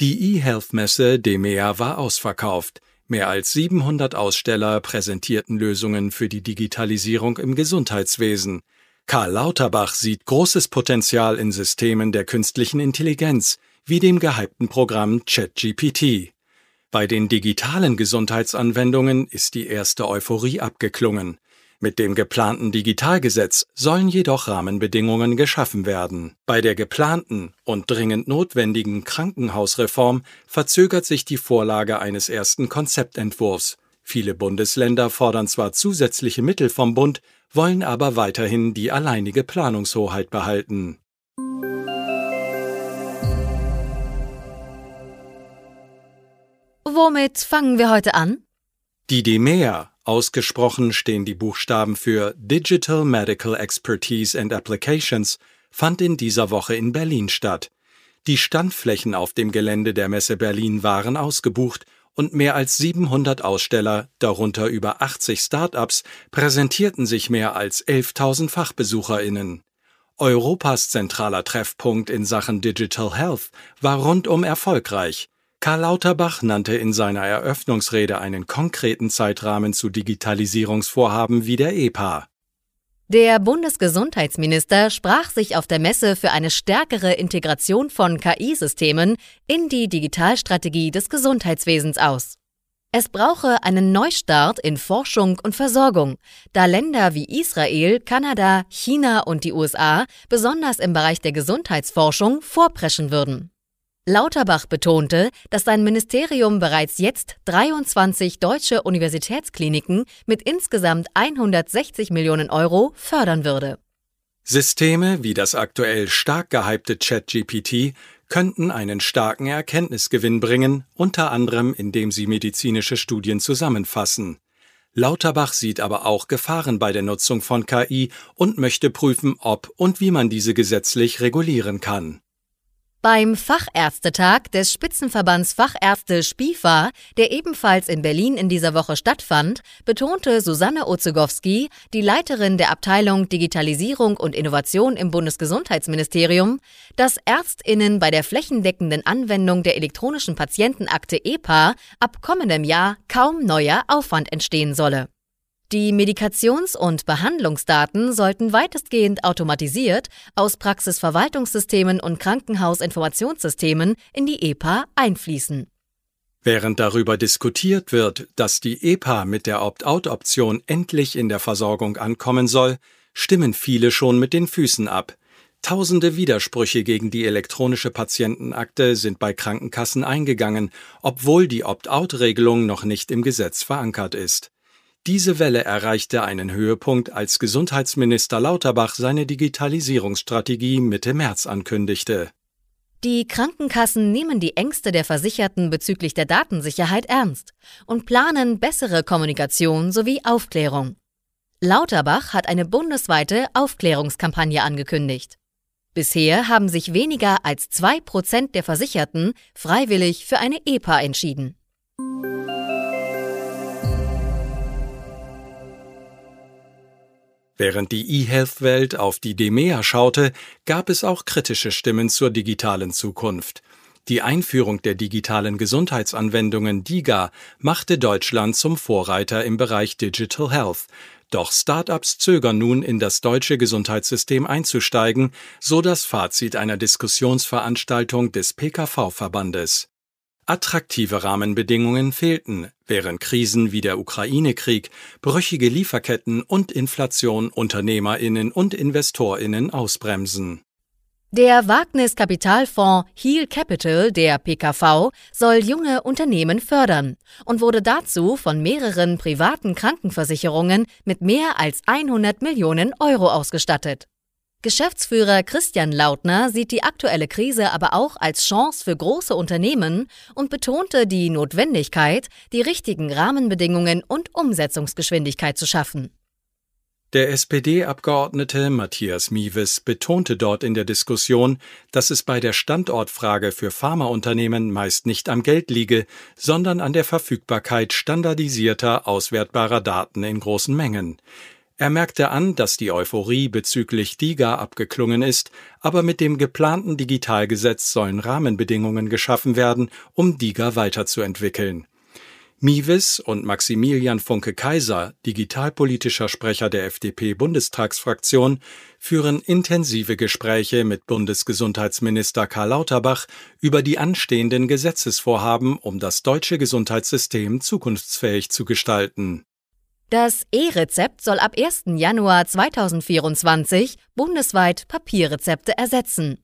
Die eHealth-Messe DEMEA war ausverkauft. Mehr als 700 Aussteller präsentierten Lösungen für die Digitalisierung im Gesundheitswesen. Karl Lauterbach sieht großes Potenzial in Systemen der künstlichen Intelligenz, wie dem gehypten Programm ChatGPT. Bei den digitalen Gesundheitsanwendungen ist die erste Euphorie abgeklungen. Mit dem geplanten Digitalgesetz sollen jedoch Rahmenbedingungen geschaffen werden. Bei der geplanten und dringend notwendigen Krankenhausreform verzögert sich die Vorlage eines ersten Konzeptentwurfs. Viele Bundesländer fordern zwar zusätzliche Mittel vom Bund, wollen aber weiterhin die alleinige Planungshoheit behalten. Womit fangen wir heute an? Die DEMEA, Ausgesprochen stehen die Buchstaben für Digital Medical Expertise and Applications, fand in dieser Woche in Berlin statt. Die Standflächen auf dem Gelände der Messe Berlin waren ausgebucht und mehr als 700 Aussteller, darunter über 80 Start-ups, präsentierten sich mehr als 11.000 Fachbesucherinnen. Europas zentraler Treffpunkt in Sachen Digital Health war rundum erfolgreich. Karl Lauterbach nannte in seiner Eröffnungsrede einen konkreten Zeitrahmen zu Digitalisierungsvorhaben wie der EPA. Der Bundesgesundheitsminister sprach sich auf der Messe für eine stärkere Integration von KI-Systemen in die Digitalstrategie des Gesundheitswesens aus. Es brauche einen Neustart in Forschung und Versorgung, da Länder wie Israel, Kanada, China und die USA besonders im Bereich der Gesundheitsforschung vorpreschen würden. Lauterbach betonte, dass sein Ministerium bereits jetzt 23 deutsche Universitätskliniken mit insgesamt 160 Millionen Euro fördern würde. Systeme wie das aktuell stark gehypte ChatGPT könnten einen starken Erkenntnisgewinn bringen, unter anderem indem sie medizinische Studien zusammenfassen. Lauterbach sieht aber auch Gefahren bei der Nutzung von KI und möchte prüfen, ob und wie man diese gesetzlich regulieren kann. Beim Fachärztetag des Spitzenverbands Fachärzte SPIFA, der ebenfalls in Berlin in dieser Woche stattfand, betonte Susanne Ozegowski, die Leiterin der Abteilung Digitalisierung und Innovation im Bundesgesundheitsministerium, dass Ärztinnen bei der flächendeckenden Anwendung der elektronischen Patientenakte EPA ab kommendem Jahr kaum neuer Aufwand entstehen solle. Die Medikations- und Behandlungsdaten sollten weitestgehend automatisiert aus Praxisverwaltungssystemen und Krankenhausinformationssystemen in die EPA einfließen. Während darüber diskutiert wird, dass die EPA mit der Opt-out-Option endlich in der Versorgung ankommen soll, stimmen viele schon mit den Füßen ab. Tausende Widersprüche gegen die elektronische Patientenakte sind bei Krankenkassen eingegangen, obwohl die Opt-out-Regelung noch nicht im Gesetz verankert ist. Diese Welle erreichte einen Höhepunkt, als Gesundheitsminister Lauterbach seine Digitalisierungsstrategie Mitte März ankündigte. Die Krankenkassen nehmen die Ängste der Versicherten bezüglich der Datensicherheit ernst und planen bessere Kommunikation sowie Aufklärung. Lauterbach hat eine bundesweite Aufklärungskampagne angekündigt. Bisher haben sich weniger als zwei Prozent der Versicherten freiwillig für eine EPA entschieden. Während die E-Health-Welt auf die DEMEA schaute, gab es auch kritische Stimmen zur digitalen Zukunft. Die Einführung der digitalen Gesundheitsanwendungen DIGA machte Deutschland zum Vorreiter im Bereich Digital Health. Doch Startups zögern nun, in das deutsche Gesundheitssystem einzusteigen, so das Fazit einer Diskussionsveranstaltung des PKV-Verbandes. Attraktive Rahmenbedingungen fehlten, während Krisen wie der Ukraine-Krieg, brüchige Lieferketten und Inflation Unternehmerinnen und Investorinnen ausbremsen. Der Wagniskapitalfonds Heal Capital der PKV soll junge Unternehmen fördern und wurde dazu von mehreren privaten Krankenversicherungen mit mehr als 100 Millionen Euro ausgestattet. Geschäftsführer Christian Lautner sieht die aktuelle Krise aber auch als Chance für große Unternehmen und betonte die Notwendigkeit, die richtigen Rahmenbedingungen und Umsetzungsgeschwindigkeit zu schaffen. Der SPD-Abgeordnete Matthias Miewes betonte dort in der Diskussion, dass es bei der Standortfrage für Pharmaunternehmen meist nicht am Geld liege, sondern an der Verfügbarkeit standardisierter, auswertbarer Daten in großen Mengen. Er merkte an, dass die Euphorie bezüglich DIGA abgeklungen ist, aber mit dem geplanten Digitalgesetz sollen Rahmenbedingungen geschaffen werden, um DIGA weiterzuentwickeln. Miwis und Maximilian Funke-Kaiser, digitalpolitischer Sprecher der FDP-Bundestagsfraktion, führen intensive Gespräche mit Bundesgesundheitsminister Karl Lauterbach über die anstehenden Gesetzesvorhaben, um das deutsche Gesundheitssystem zukunftsfähig zu gestalten. Das E-Rezept soll ab 1. Januar 2024 bundesweit Papierrezepte ersetzen.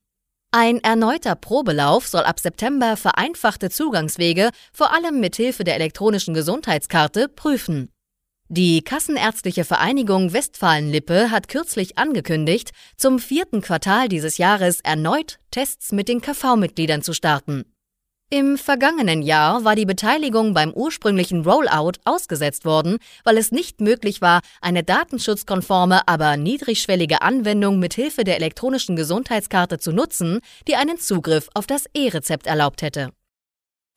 Ein erneuter Probelauf soll ab September vereinfachte Zugangswege vor allem mithilfe der elektronischen Gesundheitskarte prüfen. Die Kassenärztliche Vereinigung Westfalen-Lippe hat kürzlich angekündigt, zum vierten Quartal dieses Jahres erneut Tests mit den KV-Mitgliedern zu starten. Im vergangenen Jahr war die Beteiligung beim ursprünglichen Rollout ausgesetzt worden, weil es nicht möglich war, eine datenschutzkonforme, aber niedrigschwellige Anwendung mit Hilfe der elektronischen Gesundheitskarte zu nutzen, die einen Zugriff auf das E-Rezept erlaubt hätte.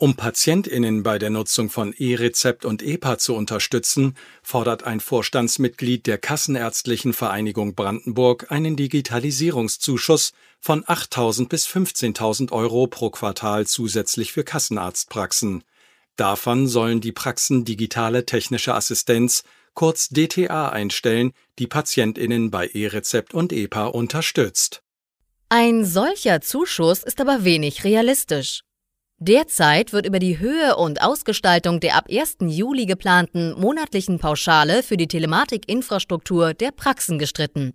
Um PatientInnen bei der Nutzung von E-Rezept und EPA zu unterstützen, fordert ein Vorstandsmitglied der Kassenärztlichen Vereinigung Brandenburg einen Digitalisierungszuschuss von 8.000 bis 15.000 Euro pro Quartal zusätzlich für Kassenarztpraxen. Davon sollen die Praxen digitale technische Assistenz, kurz DTA, einstellen, die PatientInnen bei E-Rezept und EPA unterstützt. Ein solcher Zuschuss ist aber wenig realistisch. Derzeit wird über die Höhe und Ausgestaltung der ab 1. Juli geplanten monatlichen Pauschale für die Telematikinfrastruktur der Praxen gestritten.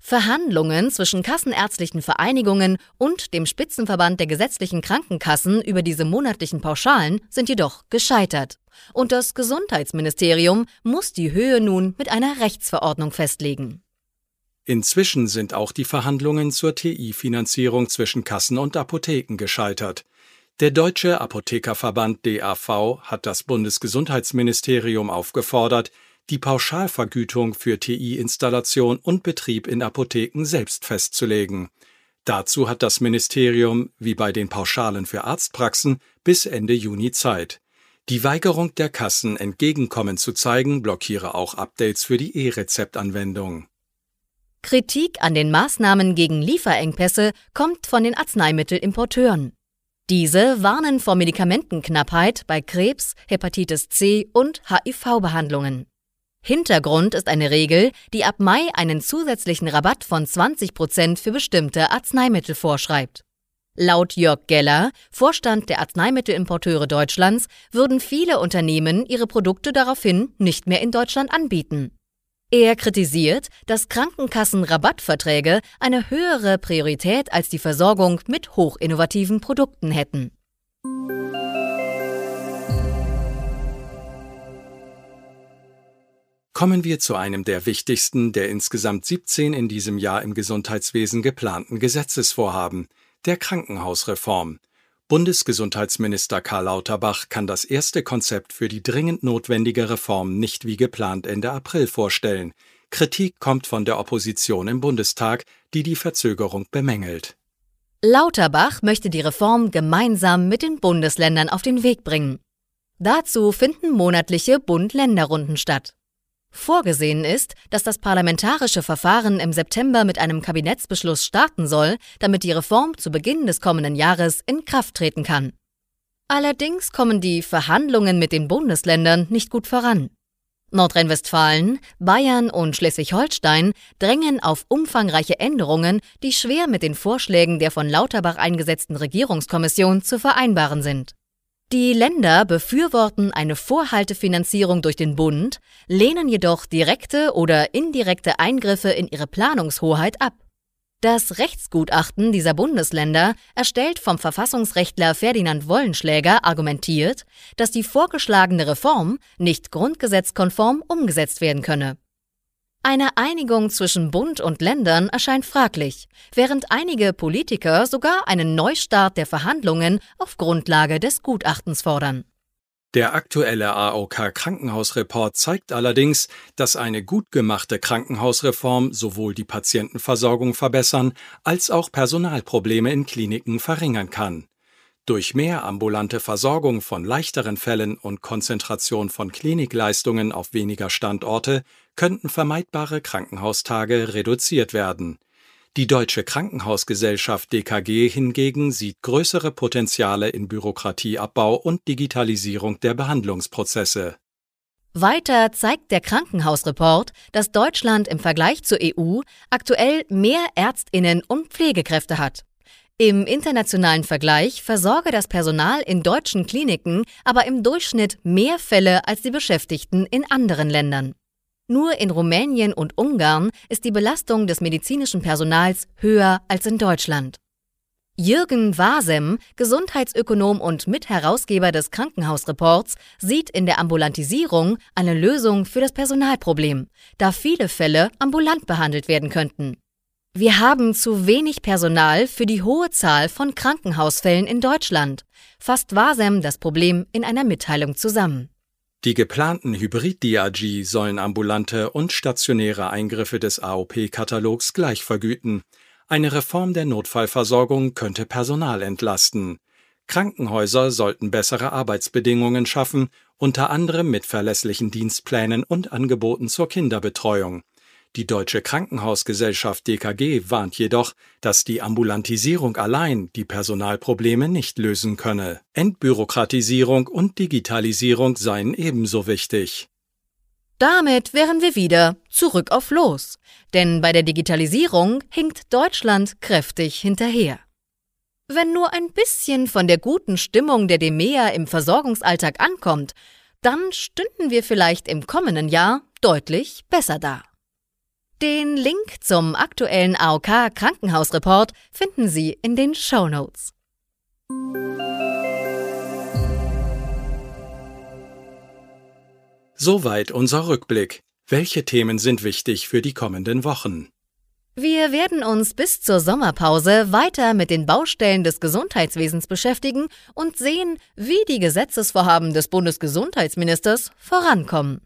Verhandlungen zwischen kassenärztlichen Vereinigungen und dem Spitzenverband der gesetzlichen Krankenkassen über diese monatlichen Pauschalen sind jedoch gescheitert. Und das Gesundheitsministerium muss die Höhe nun mit einer Rechtsverordnung festlegen. Inzwischen sind auch die Verhandlungen zur TI-Finanzierung zwischen Kassen und Apotheken gescheitert. Der Deutsche Apothekerverband DAV hat das Bundesgesundheitsministerium aufgefordert, die Pauschalvergütung für TI-Installation und Betrieb in Apotheken selbst festzulegen. Dazu hat das Ministerium, wie bei den Pauschalen für Arztpraxen, bis Ende Juni Zeit. Die Weigerung der Kassen, Entgegenkommen zu zeigen, blockiere auch Updates für die E-Rezeptanwendung. Kritik an den Maßnahmen gegen Lieferengpässe kommt von den Arzneimittelimporteuren. Diese warnen vor Medikamentenknappheit bei Krebs, Hepatitis C und HIV-Behandlungen. Hintergrund ist eine Regel, die ab Mai einen zusätzlichen Rabatt von 20 Prozent für bestimmte Arzneimittel vorschreibt. Laut Jörg Geller, Vorstand der Arzneimittelimporteure Deutschlands, würden viele Unternehmen ihre Produkte daraufhin nicht mehr in Deutschland anbieten. Er kritisiert, dass Krankenkassen-Rabattverträge eine höhere Priorität als die Versorgung mit hochinnovativen Produkten hätten. Kommen wir zu einem der wichtigsten der insgesamt 17 in diesem Jahr im Gesundheitswesen geplanten Gesetzesvorhaben, der Krankenhausreform. Bundesgesundheitsminister Karl Lauterbach kann das erste Konzept für die dringend notwendige Reform nicht wie geplant Ende April vorstellen. Kritik kommt von der Opposition im Bundestag, die die Verzögerung bemängelt. Lauterbach möchte die Reform gemeinsam mit den Bundesländern auf den Weg bringen. Dazu finden monatliche Bund-Länder-Runden statt. Vorgesehen ist, dass das parlamentarische Verfahren im September mit einem Kabinettsbeschluss starten soll, damit die Reform zu Beginn des kommenden Jahres in Kraft treten kann. Allerdings kommen die Verhandlungen mit den Bundesländern nicht gut voran. Nordrhein-Westfalen, Bayern und Schleswig-Holstein drängen auf umfangreiche Änderungen, die schwer mit den Vorschlägen der von Lauterbach eingesetzten Regierungskommission zu vereinbaren sind. Die Länder befürworten eine Vorhaltefinanzierung durch den Bund, lehnen jedoch direkte oder indirekte Eingriffe in ihre Planungshoheit ab. Das Rechtsgutachten dieser Bundesländer, erstellt vom Verfassungsrechtler Ferdinand Wollenschläger, argumentiert, dass die vorgeschlagene Reform nicht grundgesetzkonform umgesetzt werden könne. Eine Einigung zwischen Bund und Ländern erscheint fraglich, während einige Politiker sogar einen Neustart der Verhandlungen auf Grundlage des Gutachtens fordern. Der aktuelle AOK Krankenhausreport zeigt allerdings, dass eine gut gemachte Krankenhausreform sowohl die Patientenversorgung verbessern als auch Personalprobleme in Kliniken verringern kann. Durch mehr ambulante Versorgung von leichteren Fällen und Konzentration von Klinikleistungen auf weniger Standorte könnten vermeidbare Krankenhaustage reduziert werden. Die Deutsche Krankenhausgesellschaft DKG hingegen sieht größere Potenziale in Bürokratieabbau und Digitalisierung der Behandlungsprozesse. Weiter zeigt der Krankenhausreport, dass Deutschland im Vergleich zur EU aktuell mehr Ärztinnen und Pflegekräfte hat. Im internationalen Vergleich versorge das Personal in deutschen Kliniken aber im Durchschnitt mehr Fälle als die Beschäftigten in anderen Ländern. Nur in Rumänien und Ungarn ist die Belastung des medizinischen Personals höher als in Deutschland. Jürgen Wasem, Gesundheitsökonom und Mitherausgeber des Krankenhausreports, sieht in der Ambulantisierung eine Lösung für das Personalproblem, da viele Fälle ambulant behandelt werden könnten. Wir haben zu wenig Personal für die hohe Zahl von Krankenhausfällen in Deutschland, fasst Wasem das Problem in einer Mitteilung zusammen. Die geplanten Hybrid-DRG sollen ambulante und stationäre Eingriffe des AOP-Katalogs gleich vergüten. Eine Reform der Notfallversorgung könnte Personal entlasten. Krankenhäuser sollten bessere Arbeitsbedingungen schaffen, unter anderem mit verlässlichen Dienstplänen und Angeboten zur Kinderbetreuung. Die Deutsche Krankenhausgesellschaft DKG warnt jedoch, dass die Ambulantisierung allein die Personalprobleme nicht lösen könne. Entbürokratisierung und Digitalisierung seien ebenso wichtig. Damit wären wir wieder zurück auf Los. Denn bei der Digitalisierung hinkt Deutschland kräftig hinterher. Wenn nur ein bisschen von der guten Stimmung der DEMEA im Versorgungsalltag ankommt, dann stünden wir vielleicht im kommenden Jahr deutlich besser da. Den Link zum aktuellen AOK Krankenhausreport finden Sie in den Show Notes. Soweit unser Rückblick. Welche Themen sind wichtig für die kommenden Wochen? Wir werden uns bis zur Sommerpause weiter mit den Baustellen des Gesundheitswesens beschäftigen und sehen, wie die Gesetzesvorhaben des Bundesgesundheitsministers vorankommen.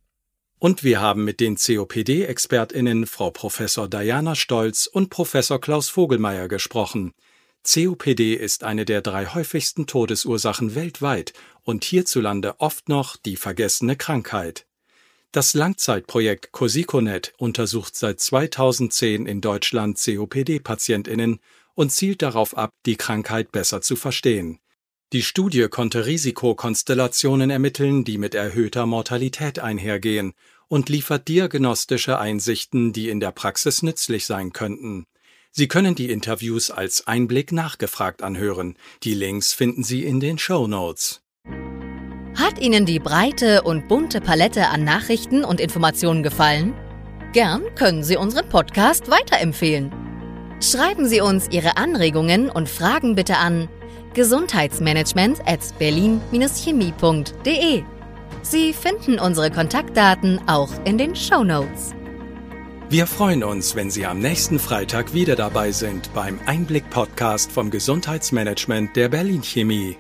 Und wir haben mit den COPD-ExpertInnen Frau Professor Diana Stolz und Professor Klaus Vogelmeier gesprochen. COPD ist eine der drei häufigsten Todesursachen weltweit und hierzulande oft noch die vergessene Krankheit. Das Langzeitprojekt Cosiconet untersucht seit 2010 in Deutschland COPD-PatientInnen und zielt darauf ab, die Krankheit besser zu verstehen. Die Studie konnte Risikokonstellationen ermitteln, die mit erhöhter Mortalität einhergehen und liefert diagnostische Einsichten, die in der Praxis nützlich sein könnten. Sie können die Interviews als Einblick nachgefragt anhören. Die Links finden Sie in den Show Notes. Hat Ihnen die breite und bunte Palette an Nachrichten und Informationen gefallen? Gern können Sie unseren Podcast weiterempfehlen. Schreiben Sie uns Ihre Anregungen und Fragen bitte an gesundheitsmanagement at berlin-chemie.de. Sie finden unsere Kontaktdaten auch in den Show Notes. Wir freuen uns, wenn Sie am nächsten Freitag wieder dabei sind beim Einblick-Podcast vom Gesundheitsmanagement der Berlin Chemie.